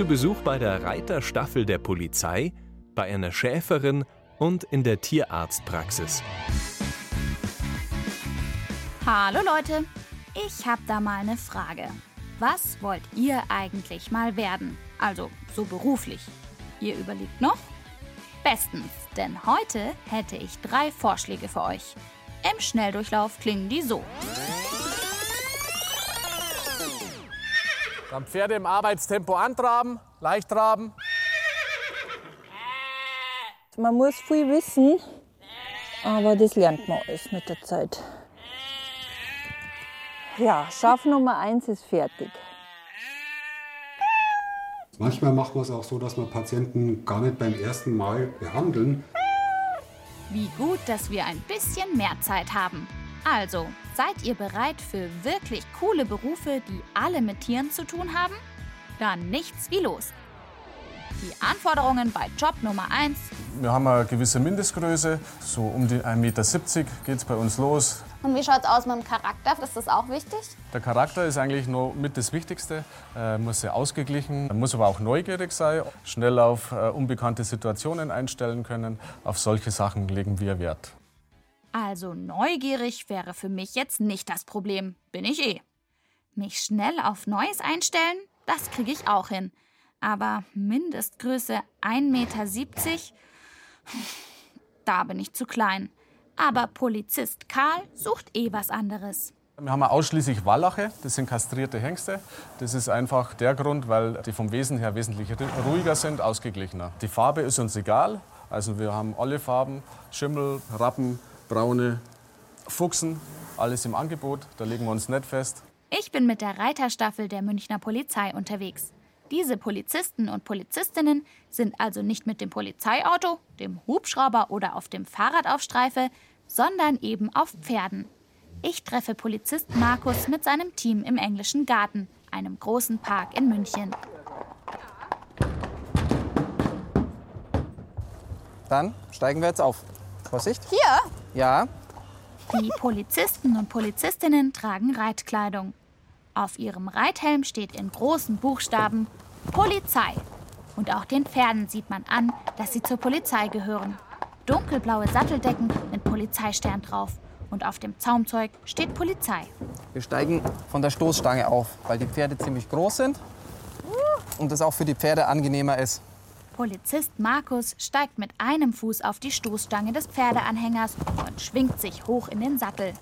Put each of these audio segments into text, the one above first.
Zu Besuch bei der Reiterstaffel der Polizei, bei einer Schäferin und in der Tierarztpraxis. Hallo Leute, ich habe da mal eine Frage. Was wollt ihr eigentlich mal werden? Also so beruflich. Ihr überlegt noch? Bestens, denn heute hätte ich drei Vorschläge für euch. Im Schnelldurchlauf klingen die so. Dann Pferde im Arbeitstempo antraben, leicht traben. Man muss viel wissen, aber das lernt man alles mit der Zeit. Ja, Schaf Nummer eins ist fertig. Manchmal macht man es auch so, dass man Patienten gar nicht beim ersten Mal behandeln. Wie gut, dass wir ein bisschen mehr Zeit haben. Also, seid ihr bereit für wirklich coole Berufe, die alle mit Tieren zu tun haben? Dann nichts wie los. Die Anforderungen bei Job Nummer 1. Wir haben eine gewisse Mindestgröße, so um die 1,70 Meter geht es bei uns los. Und wie schaut es aus mit dem Charakter? Ist das auch wichtig? Der Charakter ist eigentlich nur mit das Wichtigste. Er muss sehr ausgeglichen, er muss aber auch neugierig sein, schnell auf äh, unbekannte Situationen einstellen können. Auf solche Sachen legen wir Wert. Also neugierig wäre für mich jetzt nicht das Problem, bin ich eh. Mich schnell auf Neues einstellen, das kriege ich auch hin. Aber Mindestgröße 1,70 Meter, da bin ich zu klein. Aber Polizist Karl sucht eh was anderes. Wir haben ausschließlich Wallache, das sind kastrierte Hengste. Das ist einfach der Grund, weil die vom Wesen her wesentlich ruhiger sind, ausgeglichener. Die Farbe ist uns egal, also wir haben alle Farben, Schimmel, Rappen, Braune, Fuchsen, alles im Angebot, da legen wir uns nicht fest. Ich bin mit der Reiterstaffel der Münchner Polizei unterwegs. Diese Polizisten und Polizistinnen sind also nicht mit dem Polizeiauto, dem Hubschrauber oder auf dem Fahrrad auf Streife, sondern eben auf Pferden. Ich treffe Polizist Markus mit seinem Team im englischen Garten, einem großen Park in München. Dann steigen wir jetzt auf. Vorsicht. Hier? Ja. Die Polizisten und Polizistinnen tragen Reitkleidung. Auf ihrem Reithelm steht in großen Buchstaben Polizei. Und auch den Pferden sieht man an, dass sie zur Polizei gehören. Dunkelblaue Satteldecken mit Polizeistern drauf. Und auf dem Zaumzeug steht Polizei. Wir steigen von der Stoßstange auf, weil die Pferde ziemlich groß sind und es auch für die Pferde angenehmer ist. Polizist Markus steigt mit einem Fuß auf die Stoßstange des Pferdeanhängers und schwingt sich hoch in den Sattel.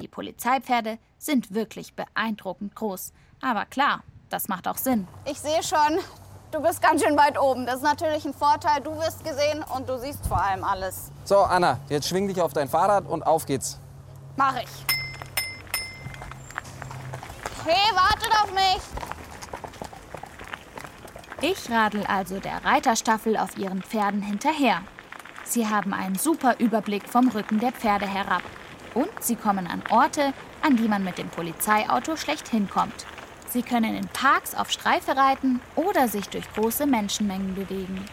Die Polizeipferde sind wirklich beeindruckend groß. Aber klar, das macht auch Sinn. Ich sehe schon, du bist ganz schön weit oben. Das ist natürlich ein Vorteil. Du wirst gesehen und du siehst vor allem alles. So, Anna, jetzt schwing dich auf dein Fahrrad und auf geht's. Mach ich. Hey, wartet auf mich! Ich radel also der Reiterstaffel auf ihren Pferden hinterher. Sie haben einen super Überblick vom Rücken der Pferde herab. Und sie kommen an Orte, an die man mit dem Polizeiauto schlecht hinkommt. Sie können in Parks auf Streife reiten oder sich durch große Menschenmengen bewegen.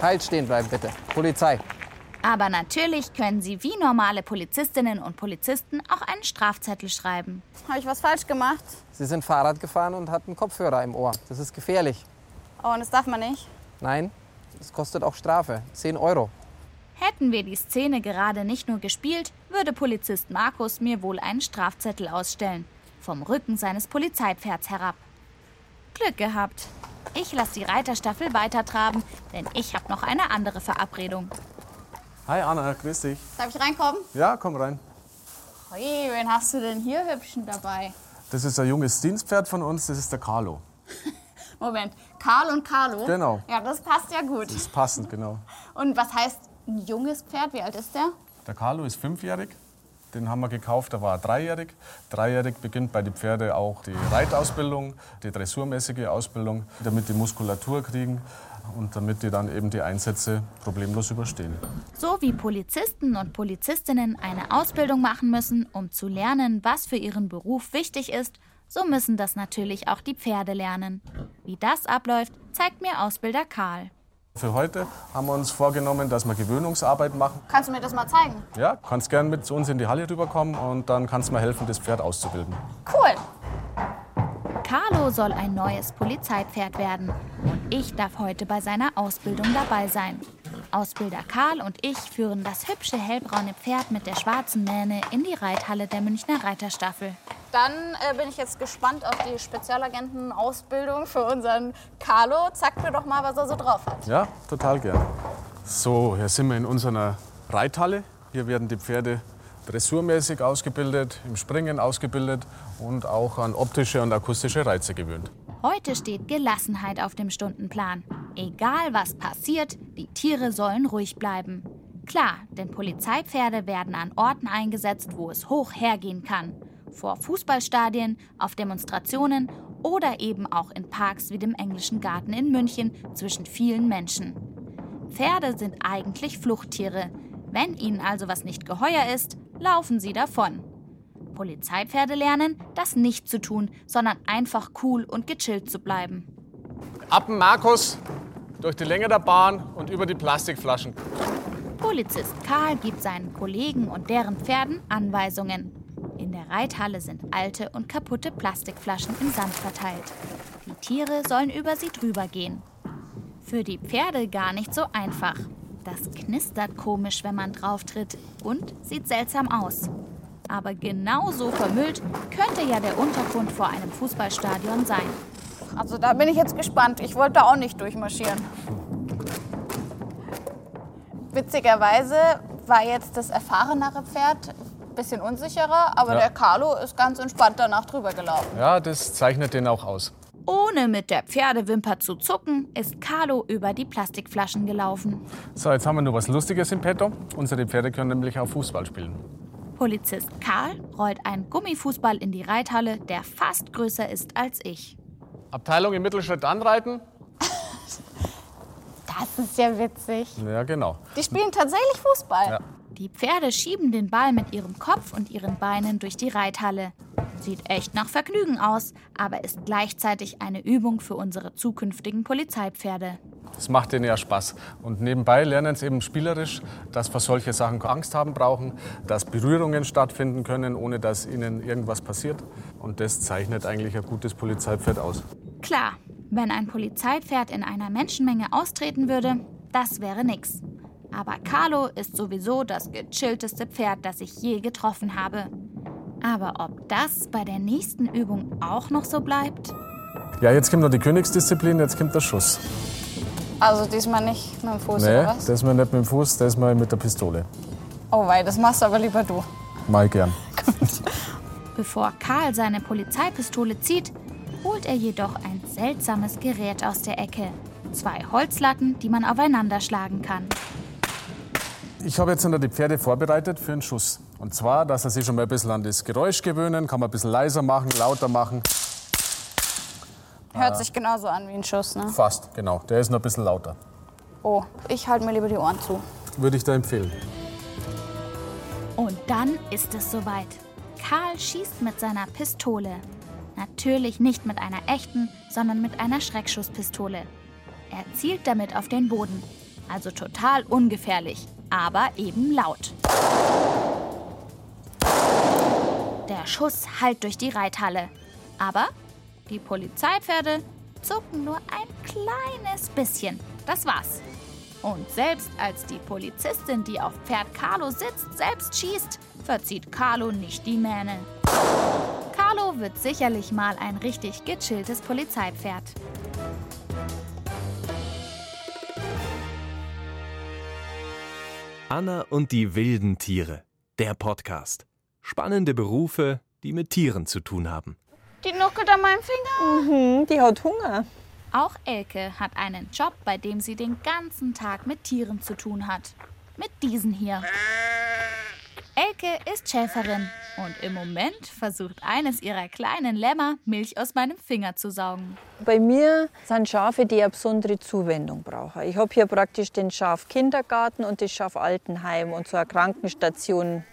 Halt stehen bleiben, bitte. Polizei. Aber natürlich können sie wie normale Polizistinnen und Polizisten auch einen Strafzettel schreiben. Habe ich was falsch gemacht? Sie sind Fahrrad gefahren und hatten Kopfhörer im Ohr. Das ist gefährlich. Oh, und das darf man nicht? Nein, das kostet auch Strafe. 10 Euro. Hätten wir die Szene gerade nicht nur gespielt, würde Polizist Markus mir wohl einen Strafzettel ausstellen. Vom Rücken seines Polizeipferds herab. Glück gehabt. Ich lasse die Reiterstaffel weitertraben, denn ich habe noch eine andere Verabredung. Hi Anna, grüß dich. Darf ich reinkommen? Ja, komm rein. Hui, wen hast du denn hier hübschen dabei? Das ist ein junges Dienstpferd von uns, das ist der Carlo. Moment, Karl und Carlo? Genau. Ja, das passt ja gut. Das ist passend, genau. Und was heißt ein junges Pferd? Wie alt ist der? Der Carlo ist fünfjährig. Den haben wir gekauft, da war er dreijährig. Dreijährig beginnt bei den Pferden auch die Reitausbildung, die dressurmäßige Ausbildung, damit die Muskulatur kriegen und damit die dann eben die Einsätze problemlos überstehen. So wie Polizisten und Polizistinnen eine Ausbildung machen müssen, um zu lernen, was für ihren Beruf wichtig ist, so müssen das natürlich auch die Pferde lernen. Wie das abläuft, zeigt mir Ausbilder Karl. Für heute haben wir uns vorgenommen, dass wir Gewöhnungsarbeit machen. Kannst du mir das mal zeigen? Ja, kannst gern mit zu uns in die Halle rüberkommen und dann kannst du mir helfen, das Pferd auszubilden. Cool. Carlo soll ein neues Polizeipferd werden und ich darf heute bei seiner Ausbildung dabei sein. Ausbilder Karl und ich führen das hübsche hellbraune Pferd mit der schwarzen Mähne in die Reithalle der Münchner Reiterstaffel. Dann äh, bin ich jetzt gespannt auf die Spezialagentenausbildung für unseren Carlo. Zeig mir doch mal, was er so drauf hat. Ja, total gern. So, hier sind wir in unserer Reithalle. Hier werden die Pferde dressurmäßig ausgebildet, im Springen ausgebildet und auch an optische und akustische Reize gewöhnt. Heute steht Gelassenheit auf dem Stundenplan. Egal was passiert, die Tiere sollen ruhig bleiben. Klar, denn Polizeipferde werden an Orten eingesetzt, wo es hoch hergehen kann. Vor Fußballstadien, auf Demonstrationen oder eben auch in Parks wie dem Englischen Garten in München zwischen vielen Menschen. Pferde sind eigentlich Fluchttiere. Wenn ihnen also was nicht geheuer ist, laufen sie davon. Polizeipferde lernen, das nicht zu tun, sondern einfach cool und gechillt zu bleiben. Ab Markus, durch die Länge der Bahn und über die Plastikflaschen. Polizist Karl gibt seinen Kollegen und deren Pferden Anweisungen. In der Reithalle sind alte und kaputte Plastikflaschen im Sand verteilt. Die Tiere sollen über sie drüber gehen. Für die Pferde gar nicht so einfach. Das knistert komisch, wenn man drauf tritt und sieht seltsam aus. Aber genauso vermüllt könnte ja der Untergrund vor einem Fußballstadion sein. Also da bin ich jetzt gespannt. Ich wollte auch nicht durchmarschieren. Witzigerweise war jetzt das erfahrenere Pferd ein bisschen unsicherer, aber Ja. der Carlo ist ganz entspannt danach drüber gelaufen. Ja, das zeichnet den auch aus. Ohne mit der Pferdewimper zu zucken, ist Carlo über die Plastikflaschen gelaufen. So, jetzt haben wir noch was Lustiges im Petto. Unsere Pferde können nämlich auch Fußball spielen. Polizist Karl rollt einen Gummifußball in die Reithalle, der fast größer ist als ich. Abteilung im Mittelschritt anreiten? Das ist ja witzig. Ja, genau. Die spielen tatsächlich Fußball. Ja. Die Pferde schieben den Ball mit ihrem Kopf und ihren Beinen durch die Reithalle. Sieht echt nach Vergnügen aus, aber ist gleichzeitig eine Übung für unsere zukünftigen Polizeipferde. Das macht denen ja Spaß. Und nebenbei lernen sie eben spielerisch, dass vor solche Sachen Angst haben brauchen, dass Berührungen stattfinden können, ohne dass ihnen irgendwas passiert. Und das zeichnet eigentlich ein gutes Polizeipferd aus. Klar, wenn ein Polizeipferd in einer Menschenmenge austreten würde, das wäre nix. Aber Carlo ist sowieso das gechillteste Pferd, das ich je getroffen habe. Aber ob das bei der nächsten Übung auch noch so bleibt? Ja, jetzt kommt noch die Königsdisziplin, jetzt kommt der Schuss. Also diesmal nicht mit dem Fuß Nee, oder was? das mal nicht mit dem Fuß, das mal mit der Pistole. Oh wei, das machst aber lieber du. Mal gern. Bevor Karl seine Polizeipistole zieht, holt er jedoch ein seltsames Gerät aus der Ecke. Zwei Holzlatten, die man aufeinander schlagen kann. Ich habe jetzt noch die Pferde vorbereitet für einen Schuss. Und zwar, dass sie sich schon mal ein bisschen an das Geräusch gewöhnen, kann man ein bisschen leiser machen, lauter machen. Hört sich genauso an wie ein Schuss, ne? Fast, genau. Der ist noch ein bisschen lauter. Oh, ich halte mir lieber die Ohren zu. Würde ich da empfehlen. Und dann ist es soweit. Karl schießt mit seiner Pistole. Natürlich nicht mit einer echten, sondern mit einer Schreckschusspistole. Er zielt damit auf den Boden. Also total ungefährlich, aber eben laut. Der Schuss hallt durch die Reithalle. Aber die Polizeipferde zucken nur ein kleines bisschen. Das war's. Und selbst als die Polizistin, die auf Pferd Carlo sitzt, selbst schießt, verzieht Carlo nicht die Mähne. Carlo wird sicherlich mal ein richtig gechilltes Polizeipferd. Anna und die wilden Tiere. Der Podcast. Spannende Berufe, die mit Tieren zu tun haben. Die nuckelt an meinem Finger. Hm, die hat Hunger. Auch Elke hat einen Job, bei dem sie den ganzen Tag mit Tieren zu tun hat. Mit diesen hier. Elke ist Schäferin und im Moment versucht eines ihrer kleinen Lämmer Milch aus meinem Finger zu saugen. Bei mir sind Schafe, die eine besondere Zuwendung brauchen. Ich habe hier praktisch den Schafkindergarten und das Schafaltenheim und so eine Krankenstation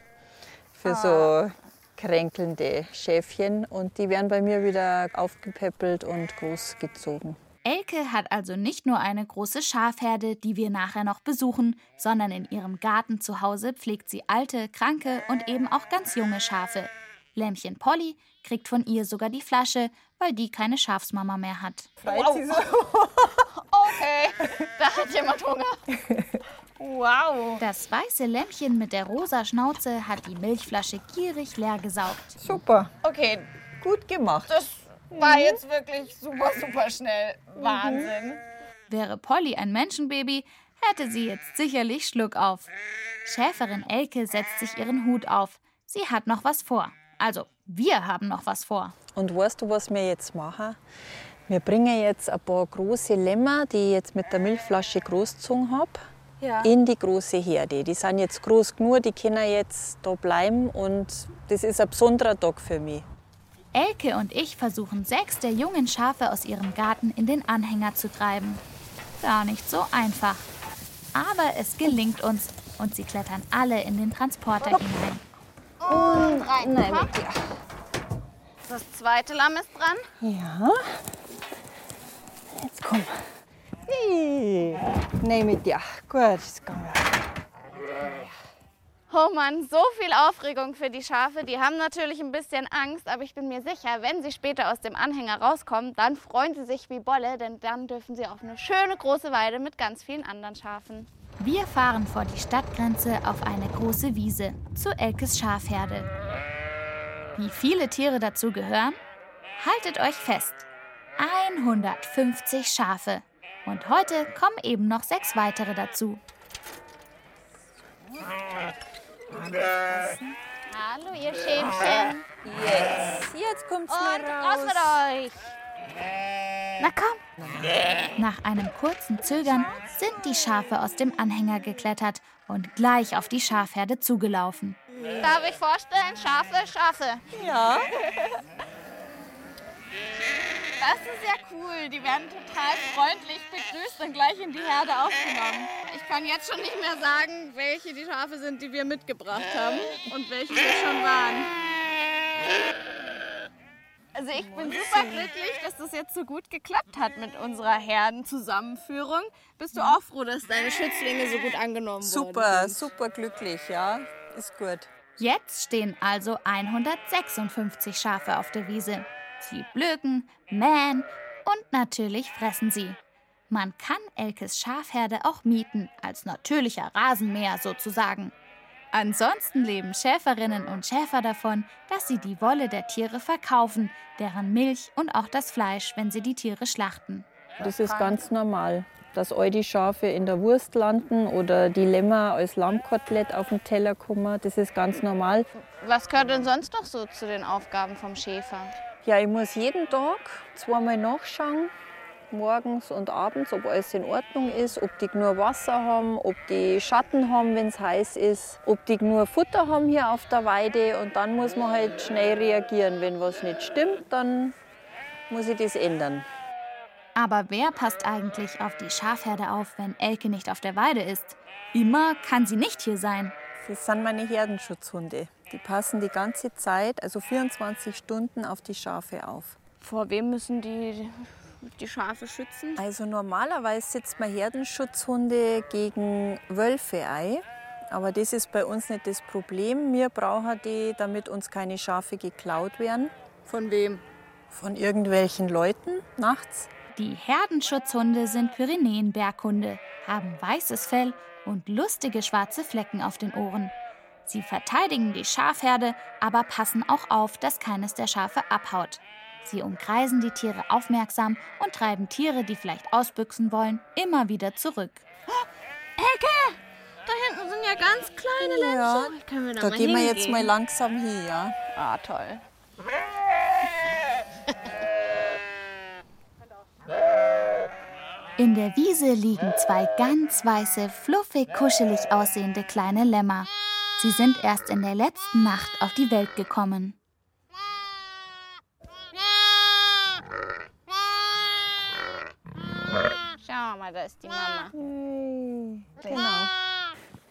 für so kränkelnde Schäfchen. Und die werden bei mir wieder aufgepäppelt und großgezogen. Elke hat also nicht nur eine große Schafherde, die wir nachher noch besuchen, sondern in ihrem Garten zu Hause pflegt sie alte, kranke und eben auch ganz junge Schafe. Lämmchen Polly kriegt von ihr sogar die Flasche, weil die keine Schafsmama mehr hat. So? Okay, da hat jemand Hunger. Wow. Das weiße Lämmchen mit der rosa Schnauze hat die Milchflasche gierig leer gesaugt. Super. Okay, Gut gemacht. das war jetzt wirklich super, super schnell. Wahnsinn. Wäre Polly ein Menschenbaby, hätte sie jetzt sicherlich Schluck auf. Schäferin Elke setzt sich ihren Hut auf. Sie hat noch was vor. Also, wir haben noch was vor. Und weißt du, was wir jetzt machen? Wir bringen jetzt ein paar große Lämmer, die ich jetzt mit der Milchflasche großgezogen habe, Ja. in die große Herde. Die sind jetzt groß genug, die können jetzt da bleiben und das ist ein besonderer Tag für mich. Elke und ich versuchen sechs der jungen Schafe aus ihrem Garten in den Anhänger zu treiben. Gar nicht so einfach. Aber es gelingt uns und sie klettern alle in den Transporter hinein. Und rein. Nein, mit dir. Das zweite Lamm ist dran. Ja. Jetzt komm. Hey. Nein, mit dir. Gut, jetzt kommen wir. Oh Mann, so viel Aufregung für die Schafe. Die haben natürlich ein bisschen Angst, aber ich bin mir sicher, wenn sie später aus dem Anhänger rauskommen, dann freuen sie sich wie Bolle, denn dann dürfen sie auf eine schöne große Weide mit ganz vielen anderen Schafen. Wir fahren vor die Stadtgrenze auf eine große Wiese zu Elkes Schafherde. Wie viele Tiere dazu gehören? Haltet euch fest. 150 Schafe. Und heute kommen eben noch sechs weitere dazu. Hallo, ihr Schäfchen. Jetzt, jetzt kommt's Und mal raus raus. mit euch. Na komm. Nach einem kurzen Zögern sind die Schafe aus dem Anhänger geklettert und gleich auf die Schafherde zugelaufen. Darf ich vorstellen? Schafe, Schafe. Ja. Das ist ja cool. Die werden total freundlich begrüßt und gleich in die Herde aufgenommen. Ich kann jetzt schon nicht mehr sagen, welche die Schafe sind, die wir mitgebracht haben und welche wir schon waren. Also ich bin super glücklich, dass das jetzt so gut geklappt hat mit unserer Herdenzusammenführung. Bist du auch froh, dass deine Schützlinge so gut angenommen Super, worden sind? super glücklich, ja. Ist gut. Jetzt stehen also 156 Schafe auf der Wiese. Sie blöken, mähen und natürlich fressen sie. Man kann Elkes Schafherde auch mieten, als natürlicher Rasenmäher sozusagen. Ansonsten leben Schäferinnen und Schäfer davon, dass sie die Wolle der Tiere verkaufen, deren Milch und auch das Fleisch, wenn sie die Tiere schlachten. Das ist ganz normal, dass all die Schafe in der Wurst landen oder die Lämmer als Lammkotelett auf den Teller kommen. Das ist ganz normal. Was gehört denn sonst noch so zu den Aufgaben vom Schäfer? Ja, ich muss jeden Tag zweimal nachschauen, morgens und abends, ob alles in Ordnung ist, ob die genug Wasser haben, ob die Schatten haben, wenn es heiß ist, ob die genug Futter haben hier auf der Weide. Und dann muss man halt schnell reagieren. Wenn was nicht stimmt, dann muss ich das ändern. Aber wer passt eigentlich auf die Schafherde auf, wenn Elke nicht auf der Weide ist? Immer kann sie nicht hier sein. Das sind meine Herdenschutzhunde. Die passen die ganze Zeit, also 24 Stunden, auf die Schafe auf. Vor wem müssen die die Schafe schützen? Also normalerweise setzt man Herdenschutzhunde gegen Wölfe ein. Aber das ist bei uns nicht das Problem. Wir brauchen die, damit uns keine Schafe geklaut werden Von wem? von irgendwelchen Leuten nachts. Die Herdenschutzhunde sind Pyrenäenberghunde, haben weißes Fell und lustige schwarze Flecken auf den Ohren. Sie verteidigen die Schafherde, aber passen auch auf, dass keines der Schafe abhaut. Sie umkreisen die Tiere aufmerksam und treiben Tiere, die vielleicht ausbüchsen wollen, immer wieder zurück. Elke! Da hinten sind ja ganz kleine Ja, Lämmchen. Können wir da, Da mal gehen wir jetzt hingehen? mal langsam hin, ja. Ah, toll. In der Wiese liegen zwei ganz weiße, fluffig, kuschelig aussehende kleine Lämmer. Sie sind erst in der letzten Nacht auf die Welt gekommen. Schauen wir mal, da ist die Mama. Genau.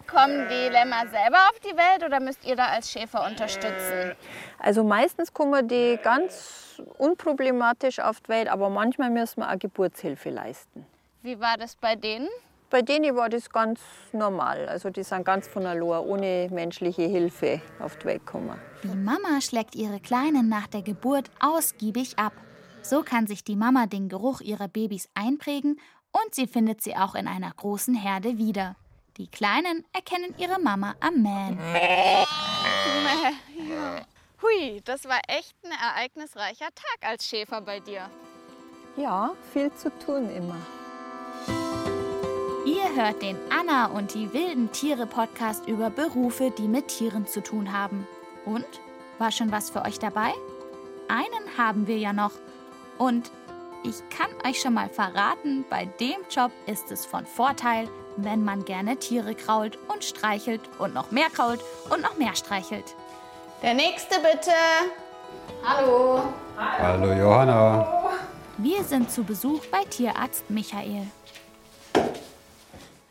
Kommen die Lämmer selber auf die Welt oder müsst ihr da als Schäfer unterstützen? Also meistens kommen die ganz unproblematisch auf die Welt, aber manchmal müssen wir auch Geburtshilfe leisten. Wie war das bei denen? Bei denen war das ganz normal. Also die sind ganz von allein, ohne menschliche Hilfe auf die Welt gekommen. Die Mama schlägt ihre Kleinen nach der Geburt ausgiebig ab. So kann sich die Mama den Geruch ihrer Babys einprägen und sie findet sie auch in einer großen Herde wieder. Die Kleinen erkennen ihre Mama am Mähen. Hui, das war echt ein ereignisreicher Tag als Schäfer bei dir. Ja, viel zu tun immer. Ihr hört den Anna und die wilden Tiere Podcast über Berufe, die mit Tieren zu tun haben. Und war schon was für euch dabei? Einen haben wir ja noch. Und ich kann euch schon mal verraten, bei dem Job ist es von Vorteil, wenn man gerne Tiere krault und streichelt und noch mehr krault und noch mehr streichelt. Der nächste bitte. Hallo. Hallo Johanna. Wir sind zu Besuch bei Tierarzt Michael.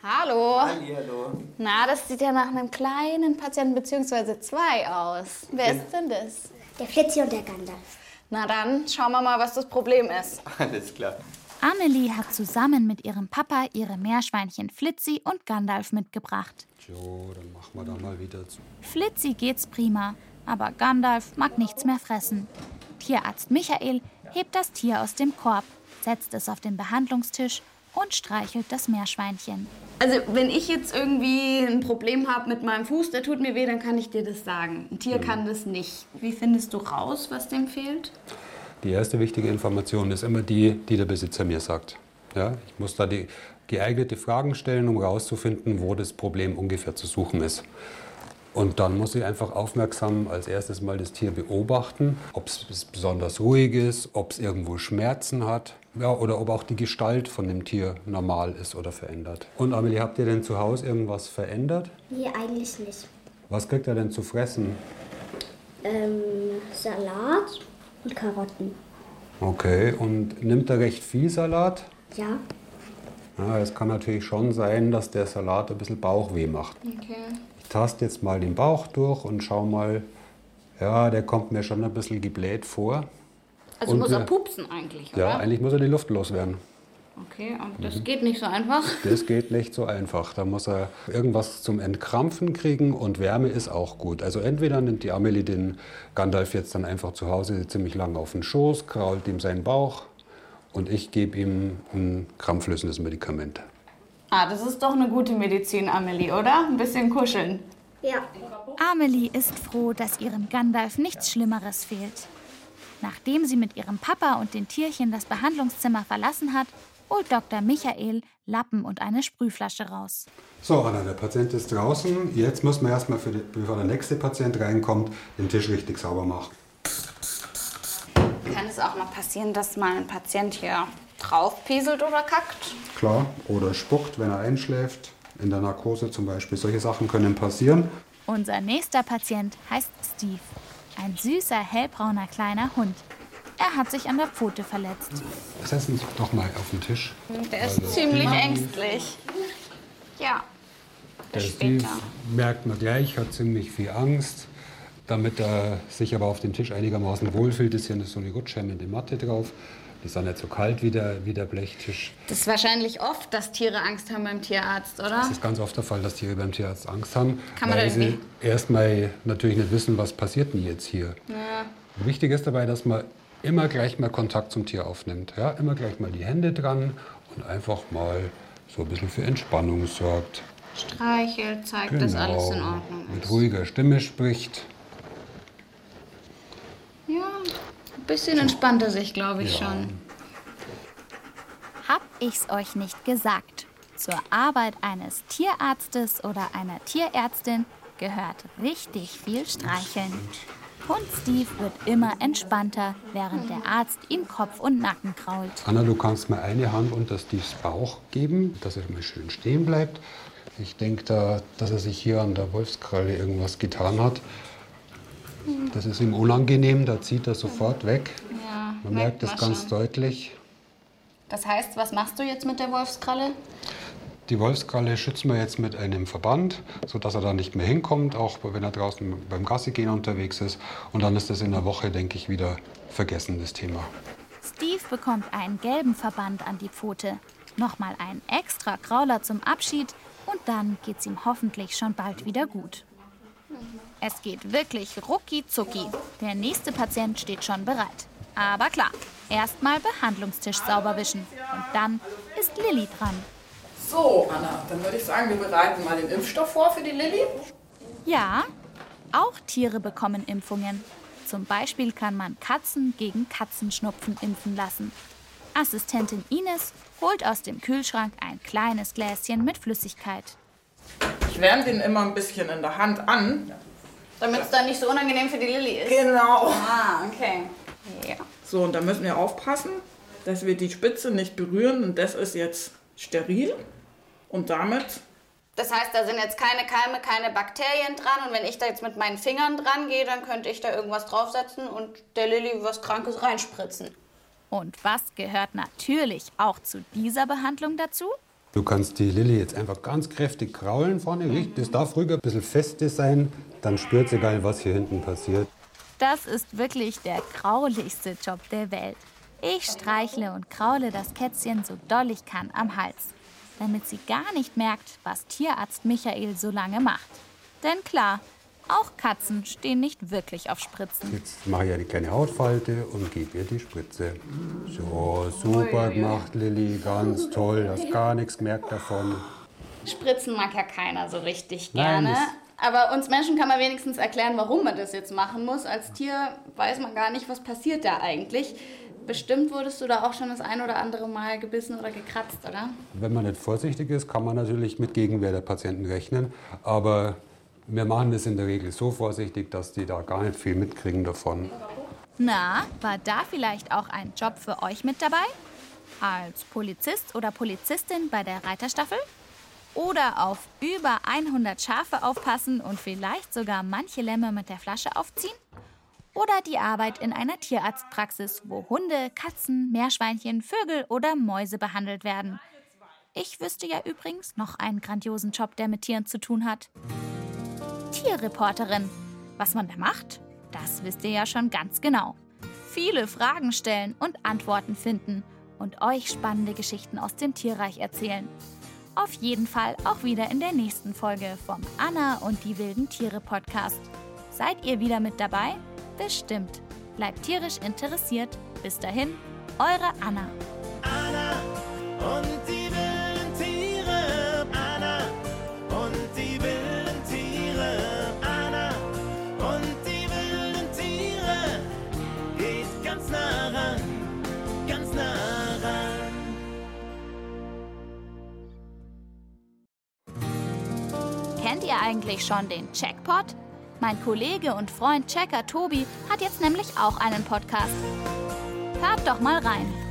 Hallo. Hallo. Na, das sieht ja nach einem kleinen Patienten bzw. zwei aus. Wer ist denn das? Der Flitzi und der Gandalf. Na dann, schauen wir mal, was das Problem ist. Alles klar. Amelie hat zusammen mit ihrem Papa ihre Meerschweinchen Flitzi und Gandalf mitgebracht. Jo, dann machen wir da mal wieder zu. Flitzi geht's prima, aber Gandalf mag nichts mehr fressen. Tierarzt Michael hebt das Tier aus dem Korb, setzt es auf den Behandlungstisch und streichelt das Meerschweinchen. Also, wenn ich jetzt irgendwie ein Problem habe mit meinem Fuß, der tut mir weh, dann kann ich dir das sagen. Ein Tier kann das nicht. Wie findest du raus, was dem fehlt? Die erste wichtige Information ist immer die, die der Besitzer mir sagt. Ja, ich muss da die geeignete Fragen stellen, um herauszufinden, wo das Problem ungefähr zu suchen ist. Und dann muss ich einfach aufmerksam als erstes mal das Tier beobachten, ob es besonders ruhig ist, ob es irgendwo Schmerzen hat ja, oder ob auch die Gestalt von dem Tier normal ist oder verändert. Und Amelie, habt ihr denn zu Hause irgendwas verändert? Nee, eigentlich nicht. Was kriegt er denn zu fressen? Ähm, Salat und Karotten. Okay, und nimmt er recht viel Salat? Ja. Ja, es kann natürlich schon sein, dass der Salat ein bisschen Bauchweh macht. Okay. Ich taste jetzt mal den Bauch durch und schau mal, ja, der kommt mir schon ein bisschen gebläht vor. Also Und muss er pupsen eigentlich, oder? Ja, eigentlich muss er die Luft loswerden. Okay, und das geht nicht so einfach. Das geht nicht so einfach. Da muss er irgendwas zum Entkrampfen kriegen und Wärme ist auch gut. Also entweder nimmt die Amelie den Gandalf jetzt dann einfach zu Hause ziemlich lang auf den Schoß, krault ihm seinen Bauch und ich gebe ihm ein krampflösendes Medikament. Ah, das ist doch eine gute Medizin, Amelie, oder? Ein bisschen kuscheln. Ja. Amelie ist froh, dass ihrem Gandalf nichts Schlimmeres fehlt. Nachdem sie mit ihrem Papa und den Tierchen das Behandlungszimmer verlassen hat, holt Dr. Michael Lappen und eine Sprühflasche raus. So, Anna, der Patient ist draußen. Jetzt muss man erstmal, für die, bevor der nächste Patient reinkommt, den Tisch richtig sauber machen. Kann es auch mal passieren, dass mal ein Patient hier draufpieselt oder kackt? Klar, oder spuckt, wenn er einschläft. In der Narkose zum Beispiel. Solche Sachen können passieren. Unser nächster Patient heißt Steve. Ein süßer, hellbrauner kleiner Hund. Er hat sich an der Pfote verletzt. Setzen Sie sich doch mal auf den Tisch. Der ist ziemlich ängstlich. Ja. Der Steve merkt man gleich, hat ziemlich viel Angst. Damit er sich aber auf dem Tisch einigermaßen wohlfühlt, ist hier so eine rutschhemmende Matte drauf. Die ist auch nicht so kalt wie der, wie der Blechtisch. Das ist wahrscheinlich oft, dass Tiere Angst haben beim Tierarzt, oder? Es ist ganz oft der Fall, dass Tiere beim Tierarzt Angst haben, Kann man weil sie erstmal natürlich nicht wissen, was passiert denn jetzt hier. Wichtig ist dabei, dass man immer gleich mal Kontakt zum Tier aufnimmt. Ja? Immer gleich mal die Hände dran und einfach mal so ein bisschen für Entspannung sorgt. Streichelt, zeigt, dass alles in Ordnung Genau. Mit ist. ruhiger Stimme spricht. Ja, ein bisschen entspannter sich, glaube ich schon. Hab ich's euch nicht gesagt? Zur Arbeit eines Tierarztes oder einer Tierärztin gehört richtig viel Streicheln. Hund Steve wird immer entspannter, während der Arzt ihm Kopf und Nacken krault. Anna, du kannst mir eine Hand unter Steves Bauch geben, dass er mal schön stehen bleibt. Ich denke da, dass er sich hier an der Wolfskralle irgendwas getan hat. Das ist ihm unangenehm, da zieht er sofort weg. Ja, Man merkt es man ganz schon. deutlich. Das heißt, was machst du jetzt mit der Wolfskralle? Die Wolfskralle schützen wir jetzt mit einem Verband, sodass er da nicht mehr hinkommt, auch wenn er draußen beim Gassi gehen unterwegs ist. Und dann ist das in der Woche, denke ich, wieder vergessen, das Thema. Steve bekommt einen gelben Verband an die Pfote, nochmal einen extra Krauler zum Abschied und dann geht's ihm hoffentlich schon bald wieder gut. Es geht wirklich rucki zucki. Der nächste Patient steht schon bereit. Aber klar, Erstmal Behandlungstisch sauber wischen. Und dann ist Lilly dran. So, Anna, dann würde ich sagen, wir bereiten mal den Impfstoff vor für die Lilly. Ja, auch Tiere bekommen Impfungen. Zum Beispiel kann man Katzen gegen Katzenschnupfen impfen lassen. Assistentin Ines holt aus dem Kühlschrank ein kleines Gläschen mit Flüssigkeit. Ich wärme den immer ein bisschen in der Hand an. Damit es dann nicht so unangenehm für die Lilly ist. Genau. Ah, okay. Ja. So, und da müssen wir aufpassen, dass wir die Spitze nicht berühren. Und das ist jetzt steril. Und damit Das heißt, da sind jetzt keine Keime, keine Bakterien dran. Und wenn ich da jetzt mit meinen Fingern dran gehe, dann könnte ich da irgendwas draufsetzen und der Lilly was Krankes reinspritzen. Und was gehört natürlich auch zu dieser Behandlung dazu? Du kannst die Lilly jetzt einfach ganz kräftig kraulen vorne. Das darf ruhig ein bisschen feste sein. Dann spürt sie gar nicht, was hier hinten passiert. Das ist wirklich der graulichste Job der Welt. Ich streichle und kraule das Kätzchen so doll ich kann am Hals, damit sie gar nicht merkt, was Tierarzt Michael so lange macht. Denn klar, auch Katzen stehen nicht wirklich auf Spritzen. Jetzt mache ich eine kleine Hautfalte und gebe ihr die Spritze. So, super gemacht, Lilly. Ganz toll. Hast gar nichts gemerkt davon. Spritzen mag ja keiner so richtig Nein, gerne. das- Aber uns Menschen kann man wenigstens erklären, warum man das jetzt machen muss. Als Tier weiß man gar nicht, was passiert da eigentlich. Bestimmt wurdest du da auch schon das ein oder andere Mal gebissen oder gekratzt, oder? Wenn man nicht vorsichtig ist, kann man natürlich mit Gegenwehr der Patienten rechnen. Aber wir machen das in der Regel so vorsichtig, dass die da gar nicht viel mitkriegen davon. Na, war da vielleicht auch ein Job für euch mit dabei? Als Polizist oder Polizistin bei der Reiterstaffel? Oder auf über 100 Schafe aufpassen und vielleicht sogar manche Lämmer mit der Flasche aufziehen? Oder die Arbeit in einer Tierarztpraxis, wo Hunde, Katzen, Meerschweinchen, Vögel oder Mäuse behandelt werden? Ich wüsste ja übrigens noch einen grandiosen Job, der mit Tieren zu tun hat. Tierreporterin. Was man da macht, das wisst ihr ja schon ganz genau. Viele Fragen stellen und Antworten finden und euch spannende Geschichten aus dem Tierreich erzählen. Auf jeden Fall auch wieder in der nächsten Folge vom Anna und die wilden Tiere Podcast. Seid ihr wieder mit dabei? Bestimmt. Bleibt tierisch interessiert. Bis dahin, eure Anna. und eigentlich schon den Checkpot? Mein Kollege und Freund Checker Tobi hat jetzt nämlich auch einen Podcast. Hört doch mal rein.